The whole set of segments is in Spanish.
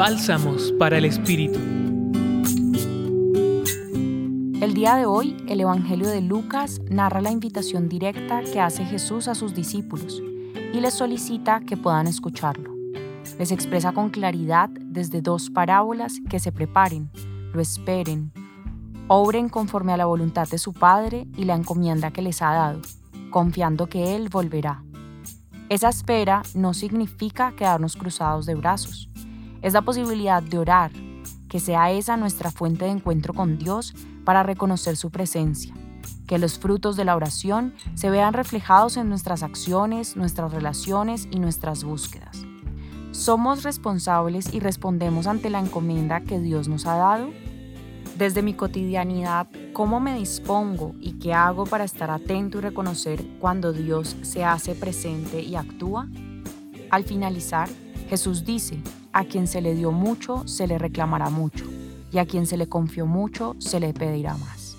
Bálsamos para el Espíritu. El día de hoy, el Evangelio de Lucas narra la invitación directa que hace Jesús a sus discípulos y les solicita que puedan escucharlo. Les expresa con claridad desde dos parábolas que se preparen, lo esperen, obren conforme a la voluntad de su Padre y la encomienda que les ha dado, confiando que Él volverá. Esa espera no significa quedarnos cruzados de brazos. Es la posibilidad de orar, que sea esa nuestra fuente de encuentro con Dios para reconocer su presencia. Que los frutos de la oración se vean reflejados en nuestras acciones, nuestras relaciones y nuestras búsquedas. ¿Somos responsables y respondemos ante la encomienda que Dios nos ha dado? Desde mi cotidianidad, ¿cómo me dispongo y qué hago para estar atento y reconocer cuando Dios se hace presente y actúa? Al finalizar, Jesús dice, a quien se le dio mucho, se le reclamará mucho, y a quien se le confió mucho, se le pedirá más.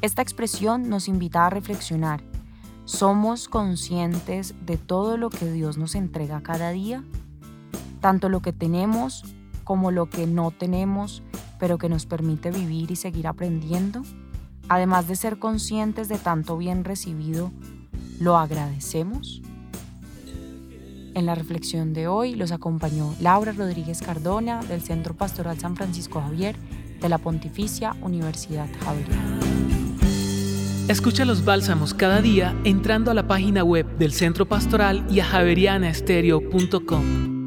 Esta expresión nos invita a reflexionar. ¿Somos conscientes de todo lo que Dios nos entrega cada día? Tanto lo que tenemos como lo que no tenemos, pero que nos permite vivir y seguir aprendiendo, además de ser conscientes de tanto bien recibido, ¿lo agradecemos? En la reflexión de hoy los acompañó Laura Rodríguez Cardona del Centro Pastoral San Francisco Javier de la Pontificia Universidad Javeriana. Escucha los bálsamos cada día entrando a la página web del Centro Pastoral y a javerianaestereo.com.